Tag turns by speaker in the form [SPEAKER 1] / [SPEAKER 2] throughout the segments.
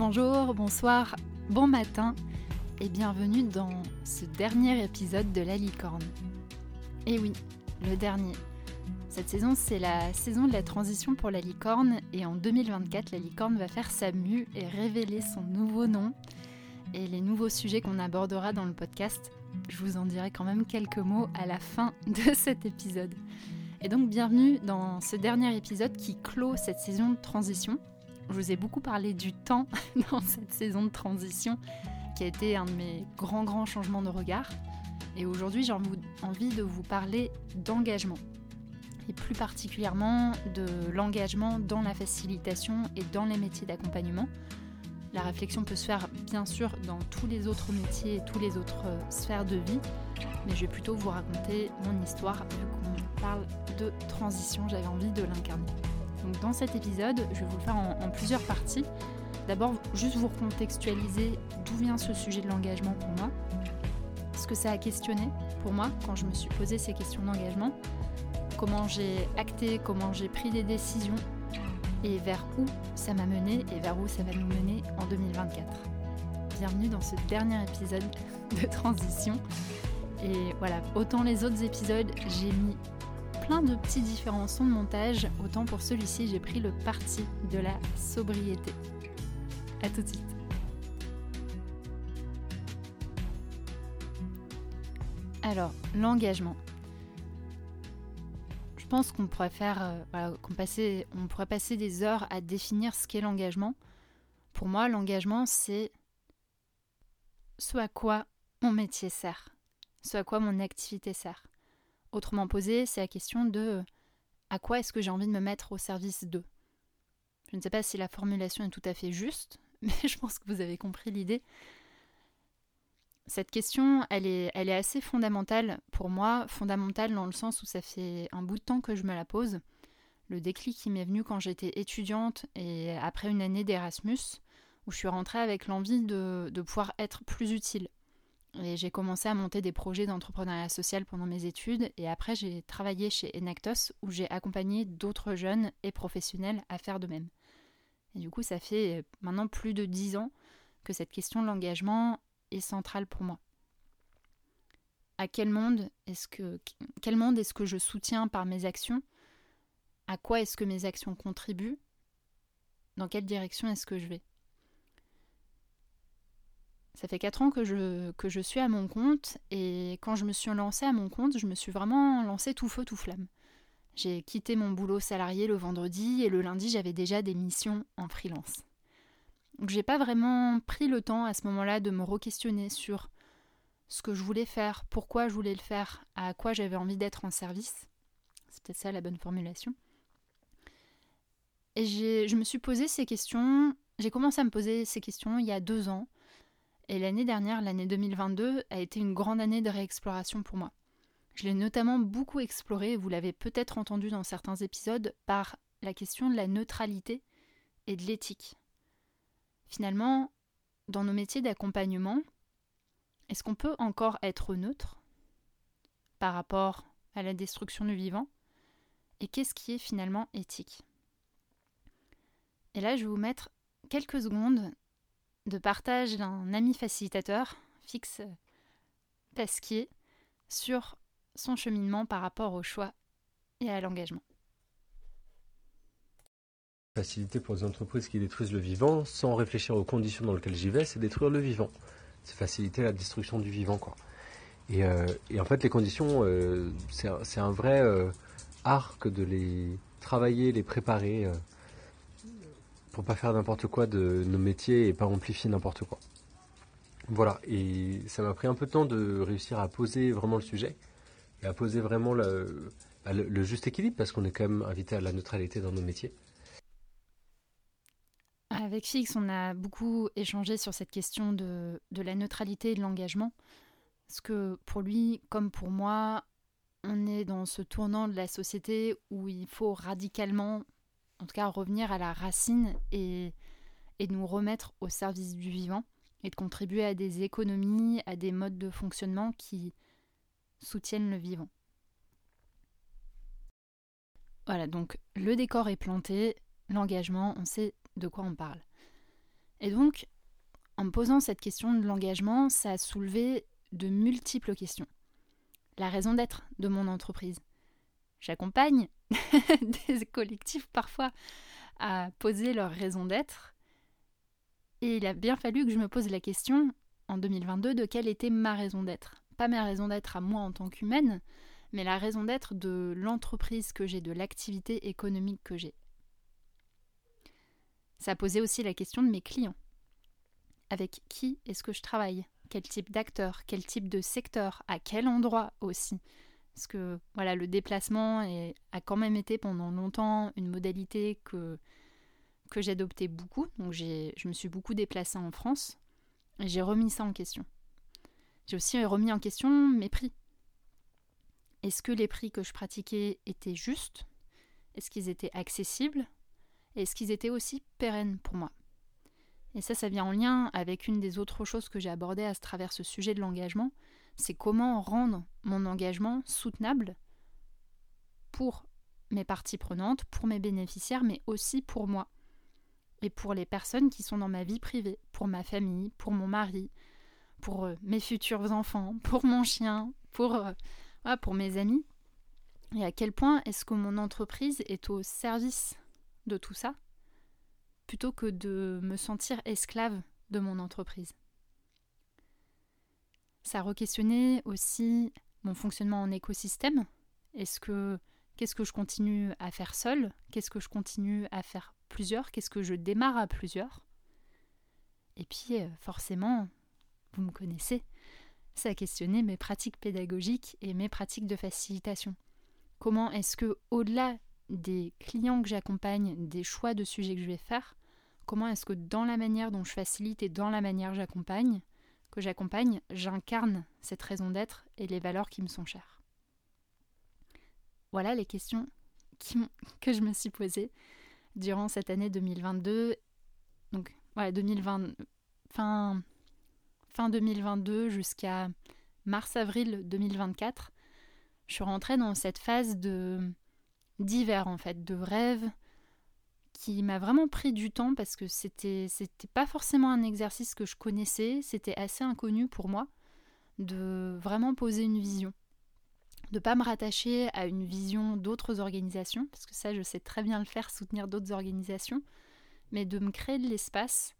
[SPEAKER 1] Bonjour, bonsoir, bon matin et bienvenue dans ce dernier épisode de La Licorne. Et oui, le dernier. Cette saison, c'est la saison de la transition pour la licorne et en 2024, la licorne va faire sa mue et révéler son nouveau nom et les nouveaux sujets qu'on abordera dans le podcast. Je vous en dirai quand même quelques mots à la fin de cet épisode. Et donc bienvenue dans ce dernier épisode qui clôt cette saison de transition je vous ai beaucoup parlé du temps dans cette saison de transition qui a été un de mes grands grands changements de regard. Et aujourd'hui j'ai envie de vous parler d'engagement. Et plus particulièrement de l'engagement dans la facilitation et dans les métiers d'accompagnement. La réflexion peut se faire bien sûr dans tous les autres métiers et tous les autres euh, sphères de vie, mais je vais plutôt vous raconter mon histoire vu qu'on parle de transition, j'avais envie de l'incarner. Donc dans cet épisode, je vais vous le faire en, plusieurs parties. D'abord, juste vous recontextualiser d'où vient ce sujet de l'engagement pour moi, ce que ça a questionné pour moi quand je me suis posé ces questions d'engagement, comment j'ai acté, comment j'ai pris des décisions et vers où ça m'a mené et vers où ça va nous mener en 2024. Bienvenue dans ce dernier épisode de transition. Et voilà, autant les autres épisodes, j'ai mis plein de petits différents sons de montage, autant pour celui-ci j'ai pris le parti de la sobriété. A tout de suite. Alors, l'engagement. Je pense qu'on pourrait faire, euh, qu'on on pourrait passer des heures à définir ce qu'est l'engagement. Pour moi, l'engagement, c'est ce à quoi mon métier sert, ce à quoi mon activité sert. Autrement posé, c'est la question de à quoi est-ce que j'ai envie de me mettre au service d'eux? Je ne sais pas si la formulation est tout à fait juste, mais je pense que vous avez compris l'idée. Cette question, elle est, elle est assez fondamentale pour moi, fondamentale dans le sens où ça fait un bout de temps que je me la pose. Le déclic qui m'est venu quand j'étais étudiante et après une année d'Erasmus, où je suis rentrée avec l'envie de, de pouvoir être plus utile, et j'ai commencé à monter des projets d'entrepreneuriat social pendant mes études. Et après, j'ai travaillé chez Enactos où j'ai accompagné d'autres jeunes et professionnels à faire de même. Et du coup, ça fait maintenant plus de dix ans que cette question de l'engagement est centrale pour moi. À quel monde est-ce que, quel monde est-ce que je soutiens par mes actions? À quoi est-ce que mes actions contribuent? Dans quelle direction est-ce que je vais? Ça fait 4 ans que je, suis à mon compte et quand je me suis lancée à mon compte, je me suis vraiment lancée tout feu, tout flamme. J'ai quitté mon boulot salarié le vendredi et le lundi j'avais déjà des missions en freelance. Donc j'ai pas vraiment pris le temps à ce moment-là de me re-questionner sur ce que je voulais faire, pourquoi je voulais le faire, à quoi j'avais envie d'être en service. C'est peut-être ça la bonne formulation. Et je me suis posé ces questions, j'ai commencé à me poser ces questions il y a deux ans et l'année dernière, l'année 2022, a été une grande année de réexploration pour moi. Je l'ai notamment beaucoup exploré, vous l'avez peut-être entendu dans certains épisodes, par la question de la neutralité et de l'éthique. Finalement, dans nos métiers d'accompagnement, est-ce qu'on peut encore être neutre par rapport à la destruction du vivant? Et qu'est-ce qui est finalement éthique? Et là, je vais vous mettre quelques secondes de partage d'un ami facilitateur, Fix Pasquier, sur son cheminement par rapport au choix et à l'engagement.
[SPEAKER 2] Faciliter pour les entreprises qui détruisent le vivant sans réfléchir aux conditions dans lesquelles j'y vais, c'est détruire le vivant. C'est faciliter la destruction du vivant. Quoi. Et, euh, en fait, les conditions, euh, c'est un vrai euh, arc de les travailler, les préparer pour pas faire n'importe quoi de nos métiers et pas amplifier n'importe quoi. Voilà, et ça m'a pris un peu de temps de réussir à poser vraiment le sujet et à poser vraiment le, bah, juste équilibre parce qu'on est quand même invité à la neutralité dans nos métiers.
[SPEAKER 1] Avec Fix, on a beaucoup échangé sur cette question de, de la neutralité et de l'engagement. Parce que pour lui, comme pour moi, on est dans ce tournant de la société où il faut radicalement en tout cas revenir à la racine et, et nous remettre au service du vivant et de contribuer à des économies, à des modes de fonctionnement qui soutiennent le vivant. Voilà, donc le décor est planté, l'engagement, on sait de quoi on parle. Et donc, en me posant cette question de l'engagement, ça a soulevé de multiples questions. La raison d'être de mon entreprise. J'accompagne des collectifs parfois à poser leur raison d'être. Et il a bien fallu que je me pose la question en 2022 de quelle était ma raison d'être. Pas ma raison d'être à moi en tant qu'humaine, mais la raison d'être de l'entreprise que j'ai, de l'activité économique que j'ai. Ça posé aussi la question de mes clients. Avec qui est-ce que je travaille? Quel type d'acteur Quel type de secteur? À quel endroit aussi? Parce que voilà, le déplacement a quand même été pendant longtemps une modalité que, que j'ai adoptée beaucoup. Donc je me suis beaucoup déplacée en France et j'ai remis ça en question. J'ai aussi remis en question mes prix. Est-ce que les prix que je pratiquais étaient justes? Est-ce qu'ils étaient accessibles? Est-ce qu'ils étaient aussi pérennes pour moi? Et ça, ça vient en lien avec une des autres choses que j'ai abordées à travers ce sujet de l'engagement, c'est comment rendre mon engagement soutenable pour mes parties prenantes, pour mes bénéficiaires, mais aussi pour moi et pour les personnes qui sont dans ma vie privée, pour ma famille, pour mon mari, pour euh, mes futurs enfants, pour mon chien, pour euh, pour mes amis. Et à quel point est-ce que mon entreprise est au service de tout ça plutôt que de me sentir esclave de mon entreprise? Ça a re-questionné aussi mon fonctionnement en écosystème. Est-ce que qu'est-ce que je continue à faire seul Qu'est-ce que je continue à faire plusieurs? Qu'est-ce que je démarre à plusieurs? Et puis euh, forcément, vous me connaissez, ça a questionné mes pratiques pédagogiques et mes pratiques de facilitation. Comment est-ce que, au-delà des clients que j'accompagne, des choix de sujets que je vais faire, comment est-ce que dans la manière dont je facilite et dans la manière j'accompagne, que j'accompagne, j'incarne cette raison d'être et les valeurs qui me sont chères. Voilà les questions que je me suis posées durant cette année 2022. Donc, voilà, 2020, fin, fin 2022 jusqu'à mars-avril 2024, je suis rentrée dans cette phase d'hiver en fait, de rêve qui m'a vraiment pris du temps parce que c'était c'était pas forcément un exercice que je connaissais, c'était assez inconnu pour moi de vraiment poser une vision, de pas me rattacher à une vision d'autres organisations parce que ça je sais très bien le faire, soutenir d'autres organisations, mais de me créer de l'espace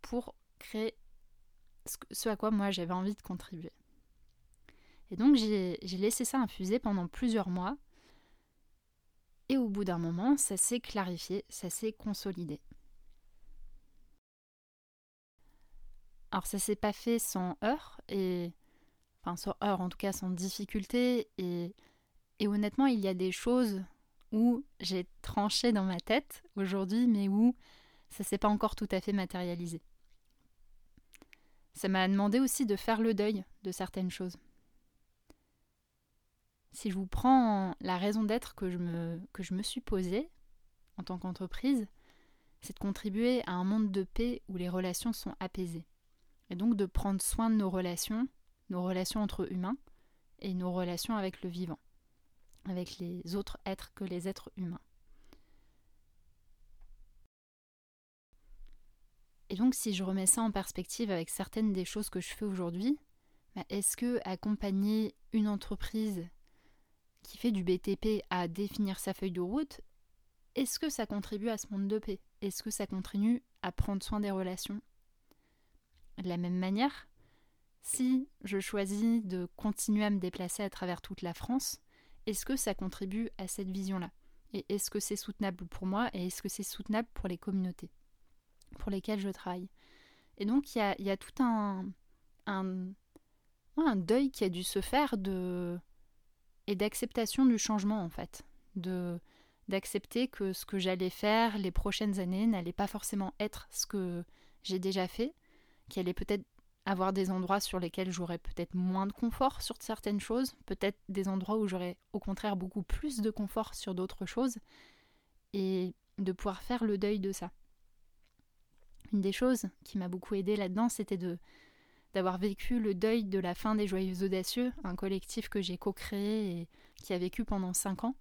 [SPEAKER 1] pour créer ce à quoi moi j'avais envie de contribuer. Et donc j'ai laissé ça infuser pendant plusieurs mois. Et au bout d'un moment, ça s'est clarifié, ça s'est consolidé. Alors ça s'est pas fait sans heurts, et enfin sans heurts en tout cas sans difficulté, et, et honnêtement il y a des choses où j'ai tranché dans ma tête aujourd'hui, mais où ça s'est pas encore tout à fait matérialisé. Ça m'a demandé aussi de faire le deuil de certaines choses. Si je vous prends la raison d'être que, je me, que suis posée en tant qu'entreprise, c'est de contribuer à un monde de paix où les relations sont apaisées. Et donc de prendre soin de nos relations, nos relations entre humains et nos relations avec le vivant, avec les autres êtres que les êtres humains. Et donc, si je remets ça en perspective avec certaines des choses que je fais aujourd'hui, bah, est-ce que accompagner une entreprise qui fait du BTP à définir sa feuille de route, est-ce que ça contribue à ce monde de paix? Est-ce que ça continue à prendre soin des relations? De la même manière, si je choisis de continuer à me déplacer à travers toute la France, est-ce que ça contribue à cette vision-là? Et est-ce que c'est soutenable pour moi et est-ce que c'est soutenable pour les communautés pour lesquels je travaille? Et donc il y a, tout un, un, deuil qui a dû se faire de et d'acceptation du changement en fait, de d'accepter que ce que j'allais faire les prochaines années n'allait pas forcément être ce que j'ai déjà fait, qu'il allait peut-être avoir des endroits sur lesquels j'aurais peut-être moins de confort sur certaines choses, peut-être des endroits où j'aurais au contraire beaucoup plus de confort sur d'autres choses, et de pouvoir faire le deuil de ça. Une des choses qui m'a beaucoup aidé là-dedans, c'était de d'avoir vécu le deuil de la fin des Joyeux Audacieux, un collectif que j'ai co-créé et qui a vécu pendant cinq ans,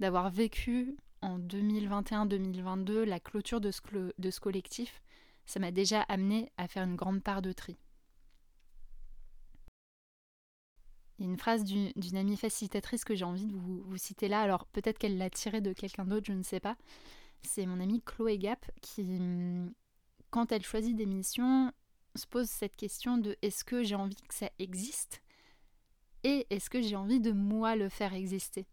[SPEAKER 1] d'avoir vécu en 2021-2022 la clôture de ce, de ce collectif ça m'a déjà amené à faire une grande part de tri. Il y a une phrase d'une amie facilitatrice que j'ai envie de vous, vous, citer là. Alors peut-être qu'elle l'a tirée de quelqu'un d'autre, je ne sais pas. C'est mon amie Chloé Gap qui, quand elle choisit des missions, se pose cette question de est-ce que j'ai envie que ça existe et est-ce que j'ai envie de moi le faire exister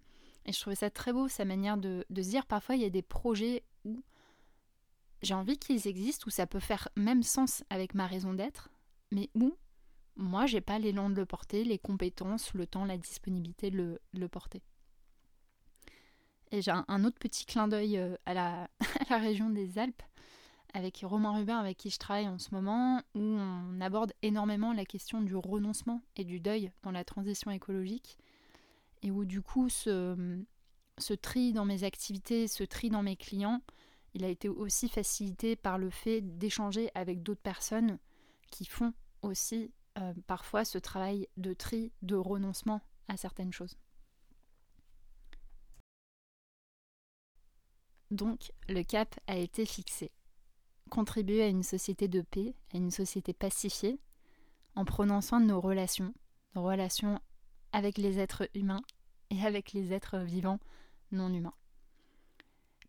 [SPEAKER 1] Et je trouvais ça très beau, sa manière de, se dire parfois il y a des projets où j'ai envie qu'ils existent, où ça peut faire même sens avec ma raison d'être, mais où moi j'ai pas l'élan de le porter, les compétences, le temps, la disponibilité de le, porter. Et j'ai un, autre petit clin d'œil euh, à la région des Alpes avec Romain Rubin, avec qui je travaille en ce moment, où on aborde énormément la question du renoncement et du deuil dans la transition écologique, et où du coup ce, tri dans mes activités, ce tri dans mes clients, il a été aussi facilité par le fait d'échanger avec d'autres personnes qui font aussi euh, parfois ce travail de tri, de renoncement à certaines choses. Donc le cap a été fixé contribuer à une société de paix, à une société pacifiée, en prenant soin de nos relations, nos relations avec les êtres humains et avec les êtres vivants non humains.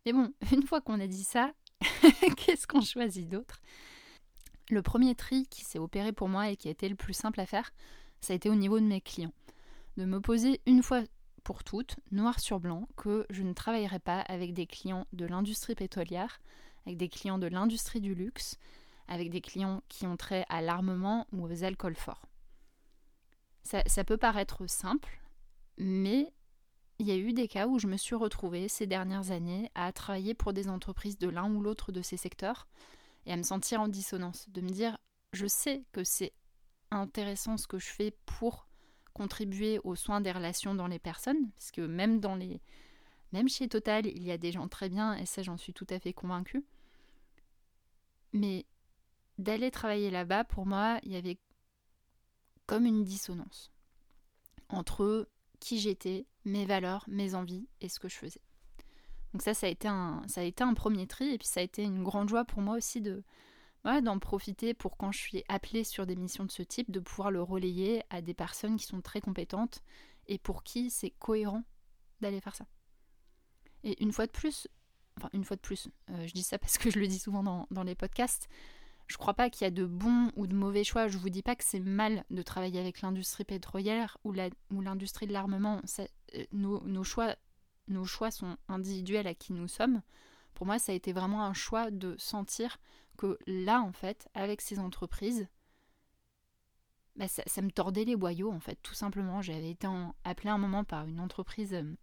[SPEAKER 1] Mais bon, une fois qu'on a dit ça, qu'est-ce qu'on choisit d'autre? Le premier tri qui s'est opéré pour moi et qui a été le plus simple à faire, ça a été au niveau de mes clients. De me poser une fois pour toutes, noir sur blanc, que je ne travaillerai pas avec des clients de l'industrie pétrolière, avec des clients de l'industrie du luxe, avec des clients qui ont trait à l'armement ou aux alcools forts. Ça, peut paraître simple, mais il y a eu des cas où je me suis retrouvée ces dernières années à travailler pour des entreprises de l'un ou l'autre de ces secteurs et à me sentir en dissonance, de me dire je sais que c'est intéressant ce que je fais pour contribuer aux soins des relations dans les personnes, parce que même dans les même chez Total, il y a des gens très bien et ça j'en suis tout à fait convaincue. Mais d'aller travailler là-bas, pour moi, il y avait comme une dissonance entre qui j'étais, mes valeurs, mes envies et ce que je faisais. Donc ça, ça a été un, ça a été un premier tri et puis ça a été une grande joie pour moi aussi de d'en profiter pour quand je suis appelée sur des missions de ce type, de pouvoir le relayer à des personnes qui sont très compétentes et pour qui c'est cohérent d'aller faire ça. Et une fois de plus, enfin une fois de plus, euh, je dis ça parce que je le dis souvent dans, les podcasts, je crois pas qu'il y a de bons ou de mauvais choix. Je vous dis pas que c'est mal de travailler avec l'industrie pétrolière ou l'industrie de l'armement. Euh, nos, choix, sont individuels à qui nous sommes. Pour moi, ça a été vraiment un choix de sentir que là, en fait, avec ces entreprises, bah, ça, me tordait les boyaux, en fait, tout simplement. J'avais été appelée un moment par une entreprise euh,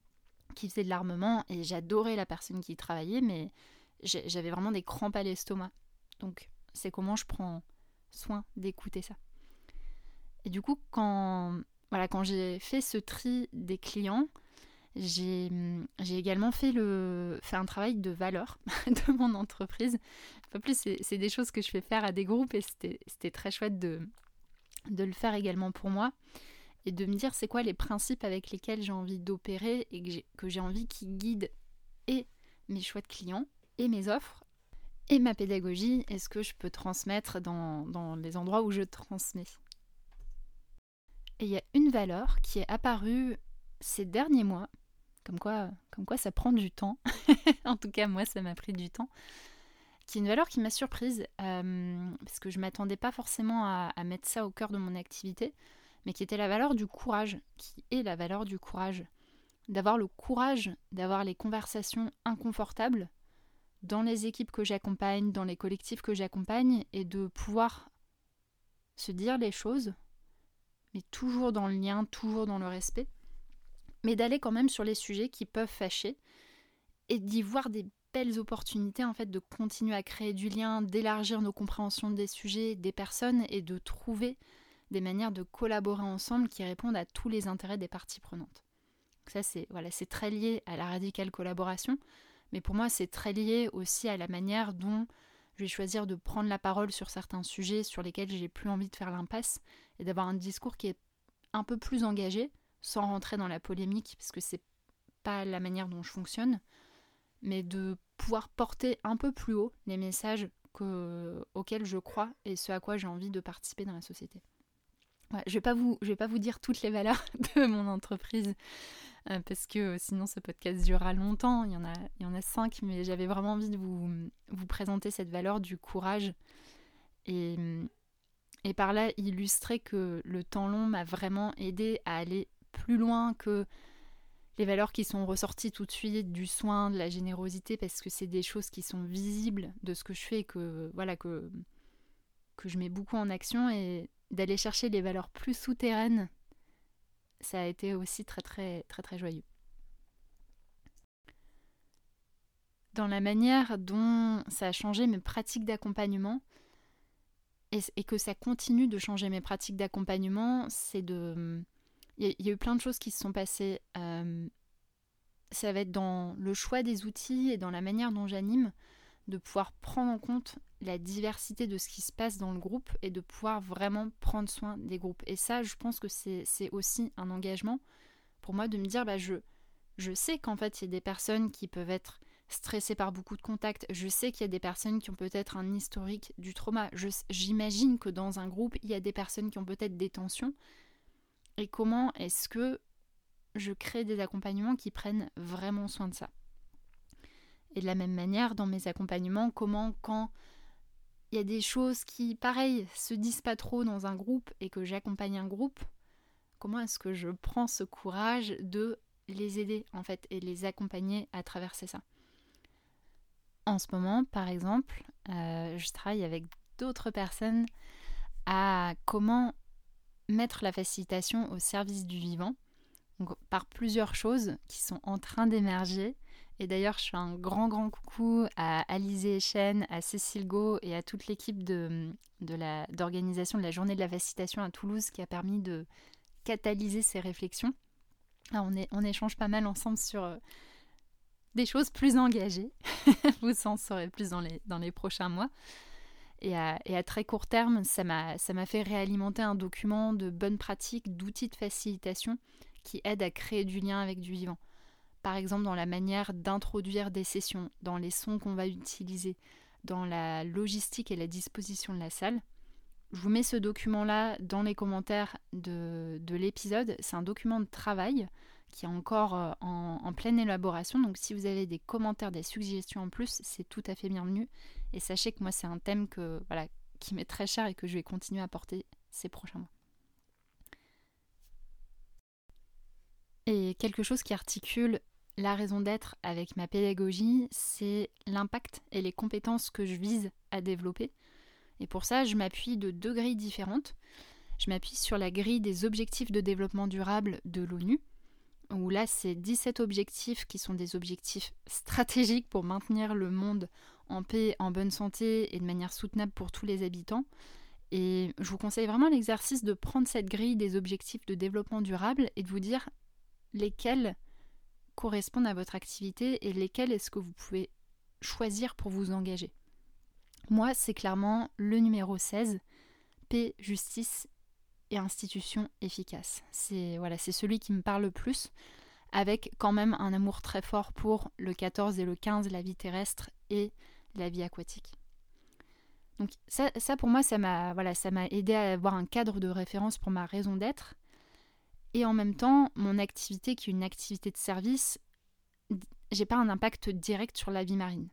[SPEAKER 1] qui faisait de l'armement et j'adorais la personne qui travaillait, mais j'avais vraiment des crampes à l'estomac. Donc c'est comment je prends soin d'écouter ça. Et du coup, quand, voilà, quand j'ai fait ce tri des clients, j'ai également fait, le, fait un travail de valeur de mon entreprise. Pas plus, c'est des choses que je fais faire à des groupes et c'était très chouette de, de le faire également pour moi et de me dire c'est quoi les principes avec lesquels j'ai envie d'opérer et que j'ai envie qui guident et mes choix de clients et mes offres et ma pédagogie et ce que je peux transmettre dans, les endroits où je transmets. Et il y a une valeur qui est apparue ces derniers mois, comme quoi, comme quoi ça prend du temps, en tout cas moi ça m'a pris du temps, qui est une valeur qui m'a surprise, euh, parce que je ne m'attendais pas forcément à, mettre ça au cœur de mon activité mais qui était la valeur du courage, qui est la valeur du courage. D'avoir le courage d'avoir les conversations inconfortables dans les équipes que j'accompagne, dans les collectifs que j'accompagne, et de pouvoir se dire les choses, mais toujours dans le lien, toujours dans le respect, mais d'aller quand même sur les sujets qui peuvent fâcher, et d'y voir des belles opportunités en fait de continuer à créer du lien, d'élargir nos compréhensions des sujets, des personnes, et de trouver des manières de collaborer ensemble qui répondent à tous les intérêts des parties prenantes. ça, c'est voilà, très lié à la radicale collaboration, mais pour moi, c'est très lié aussi à la manière dont je vais choisir de prendre la parole sur certains sujets sur lesquels j'ai plus envie de faire l'impasse et d'avoir un discours qui est un peu plus engagé, sans rentrer dans la polémique, parce que c'est pas la manière dont je fonctionne, mais de pouvoir porter un peu plus haut les messages que, auxquelles je crois et ce à quoi j'ai envie de participer dans la société. Je ne vais, pas vous, dire toutes les valeurs de mon entreprise euh, parce que sinon ce podcast durera longtemps. Il y en a, cinq, mais j'avais vraiment envie de vous, présenter cette valeur du courage et, et par là illustrer que le temps long m'a vraiment aidé à aller plus loin que les valeurs qui sont ressorties tout de suite du soin, de la générosité, parce que c'est des choses qui sont visibles de ce que je fais, que voilà que que je mets beaucoup en action et d'aller chercher les valeurs plus souterraines, ça a été aussi très très très très joyeux. Dans la manière dont ça a changé mes pratiques d'accompagnement et, que ça continue de changer mes pratiques d'accompagnement, c'est de il y, a eu plein de choses qui se sont passées. Euh, ça va être dans le choix des outils et dans la manière dont j'anime, de pouvoir prendre en compte la diversité de ce qui se passe dans le groupe et de pouvoir vraiment prendre soin des groupes. Et ça, je pense que c'est aussi un engagement pour moi de me dire, bah, je, je sais qu'en fait, il y a des personnes qui peuvent être stressées par beaucoup de contacts. Je sais qu'il y a des personnes qui ont peut-être un historique du trauma. J'imagine que dans un groupe, il y a des personnes qui ont peut-être des tensions et comment est-ce que je crée des accompagnements qui prennent vraiment soin de ça? Et de la même manière, dans mes accompagnements, comment quand il y a des choses qui, pareil, se disent pas trop dans un groupe et que j'accompagne un groupe, comment est-ce que je prends ce courage de les aider en fait et les accompagner à traverser ça? En ce moment, par exemple, euh, je travaille avec d'autres personnes à comment mettre la facilitation au service du vivant, par plusieurs choses qui sont en train d'émerger. Et d'ailleurs, je fais un grand, grand coucou à Alizé Echen, à Cécile Go et à toute l'équipe de, d'organisation de, la journée de la facilitation à Toulouse qui a permis de catalyser ces réflexions. on, échange pas mal ensemble sur euh, des choses plus engagées. Vous en saurez plus dans les, dans les prochains mois. Et à, très court terme, ça m'a fait réalimenter un document de bonnes pratiques, d'outils de facilitation qui aident à créer du lien avec du vivant. Par exemple, dans la manière d'introduire des sessions, dans les sons qu'on va utiliser, dans la logistique et la disposition de la salle. Je vous mets ce document-là dans les commentaires de, de l'épisode. C'est un document de travail qui est encore euh, en, pleine élaboration. Donc si vous avez des commentaires, des suggestions en plus, c'est tout à fait bienvenu. Et sachez que moi, c'est un thème que, voilà, qui m'est très cher et que je vais continuer à porter ces prochains mois. Et quelque chose qui articule la raison d'être avec ma pédagogie, c'est l'impact et les compétences que je vise à développer. Et pour ça, je m'appuie de deux grilles différentes. Je m'appuie sur la grille des objectifs de développement durable de l'ONU, où là, c'est 17 objectifs qui sont des objectifs stratégiques pour maintenir le monde en paix, en bonne santé et de manière soutenable pour tous les habitants. Et je vous conseille vraiment l'exercice de prendre cette grille des objectifs de développement durable et de vous dire lesquels correspondent à votre activité et lesquels est-ce que vous pouvez choisir pour vous engager. Moi, c'est clairement le numéro 16, paix, justice et institutions efficaces. C'est voilà, c'est celui qui me parle le plus, avec quand même un amour très fort pour le 14 et le 15, la vie terrestre et la vie aquatique. Donc ça, ça pour moi, ça m'a voilà, ça m'a aidé à avoir un cadre de référence pour ma raison d'être. Et en même temps, mon activité, qui est une activité de service, j'ai pas un impact direct sur la vie marine.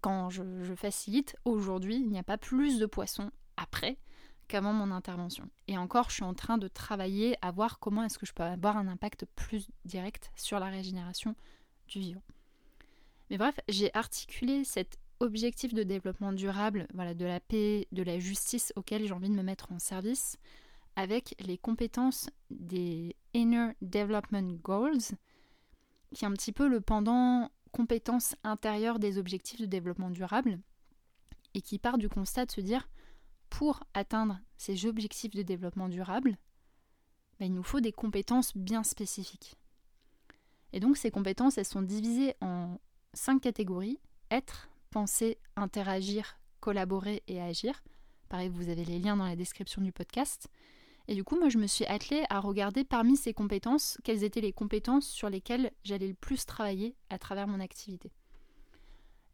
[SPEAKER 1] Quand je, facilite, aujourd'hui, il n'y a pas plus de poissons après qu'avant mon intervention. Et encore, je suis en train de travailler à voir comment est-ce que je peux avoir un impact plus direct sur la régénération du vivant. Mais bref, j'ai articulé cet objectif de développement durable, voilà, de la paix, de la justice auquel j'ai envie de me mettre en service, avec les compétences des Inner Development Goals, qui est un petit peu le pendant compétences intérieures des objectifs de développement durable, et qui part du constat de se dire pour atteindre ces objectifs de développement durable, ben, il nous faut des compétences bien spécifiques. Et donc ces compétences, elles sont divisées en cinq catégories être, penser, interagir, collaborer et agir. Pareil, vous avez les liens dans la description du podcast. Et du coup, moi, je me suis attelée à regarder parmi ces compétences quelles étaient les compétences sur lesquelles j'allais le plus travailler à travers mon activité.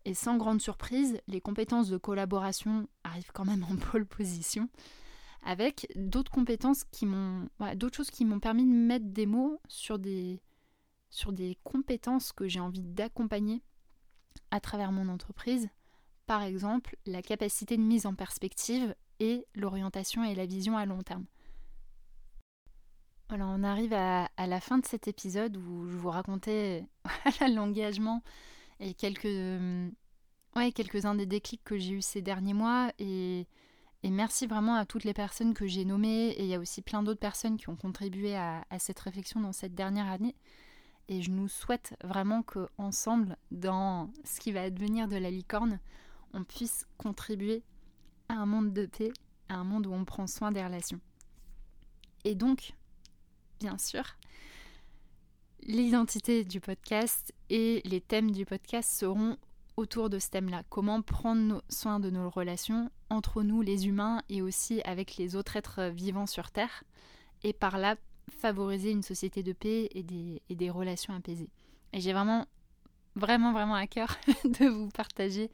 [SPEAKER 1] Et sans grande surprise, les compétences de collaboration arrivent quand même en pole position, avec d'autres compétences qui m'ont, d'autres choses qui m'ont permis de mettre des mots sur des, sur des compétences que j'ai envie d'accompagner à travers mon entreprise. Par exemple, la capacité de mise en perspective et l'orientation et la vision à long terme. Voilà, on arrive à, la fin de cet épisode où je vous racontais l'engagement et quelques, ouais, quelques-uns des déclics que j'ai eu ces derniers mois. Et, merci vraiment à toutes les personnes que j'ai nommées. Et il y a aussi plein d'autres personnes qui ont contribué à, à, cette réflexion dans cette dernière année. Et je nous souhaite vraiment qu'ensemble, dans ce qui va devenir de la licorne, on puisse contribuer à un monde de paix, à un monde où on prend soin des relations. Et donc, bien sûr, l'identité du podcast et les thèmes du podcast seront autour de ce thème-là. Comment prendre soin de nos relations entre nous, les humains, et aussi avec les autres êtres vivants sur Terre, et par là favoriser une société de paix et des, relations apaisées. Et j'ai vraiment, vraiment, vraiment à cœur de vous partager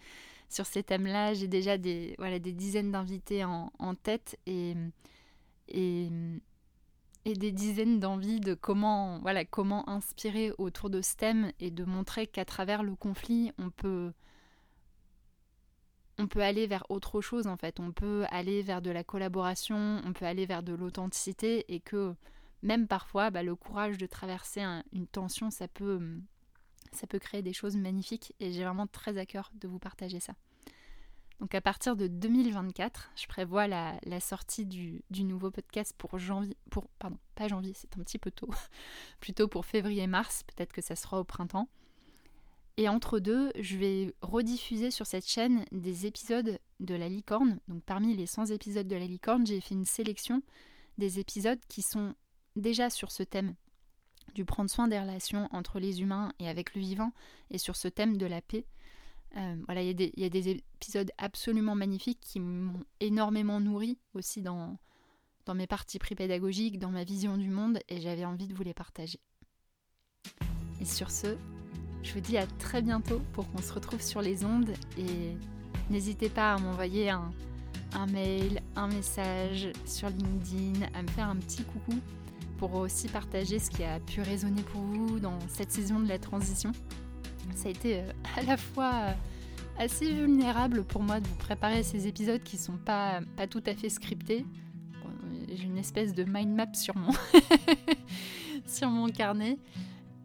[SPEAKER 1] sur ces thèmes-là. J'ai déjà des, voilà, des dizaines d'invités en, tête et, et des dizaines d'envies de comment, voilà, comment inspirer autour de ce thème et de montrer qu'à travers le conflit, on peut, on peut aller vers autre chose en fait. On peut aller vers de la collaboration, on peut aller vers de l'authenticité et que même parfois, bah, le courage de traverser une tension, ça peut, ça peut créer des choses magnifiques et j'ai vraiment très à cœur de vous partager ça. Donc à partir de 2024, je prévois la, sortie du, nouveau podcast pour janvier, pour, pardon, pas janvier, c'est un petit peu tôt, plutôt pour février-mars, peut-être que ça sera au printemps. Et entre deux, je vais rediffuser sur cette chaîne des épisodes de La Licorne. Donc parmi les 100 épisodes de La Licorne, j'ai fait une sélection des épisodes qui sont déjà sur ce thème du prendre soin des relations entre les humains et avec le vivant, et sur ce thème de la paix. Euh, voilà, il y, a des épisodes absolument magnifiques qui m'ont énormément nourri aussi dans, mes parties pris pédagogiques, dans ma vision du monde, et j'avais envie de vous les partager. Et sur ce, je vous dis à très bientôt pour qu'on se retrouve sur les ondes, et n'hésitez pas à m'envoyer un, un mail, un message sur LinkedIn, à me faire un petit coucou pour aussi partager ce qui a pu résonner pour vous dans cette saison de la transition ça a été euh, à la fois euh, assez vulnérable pour moi de vous préparer ces épisodes qui sont pas, pas tout à fait scriptés. J'ai une espèce de mind map sur mon, sur mon carnet.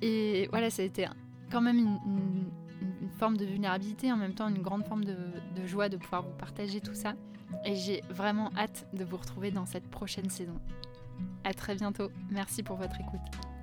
[SPEAKER 1] Et voilà, ça a été quand même une, forme de vulnérabilité, en même temps une grande forme de, de joie de pouvoir vous partager tout ça. Et j'ai vraiment hâte de vous retrouver dans cette prochaine saison. À très bientôt. Merci pour votre écoute.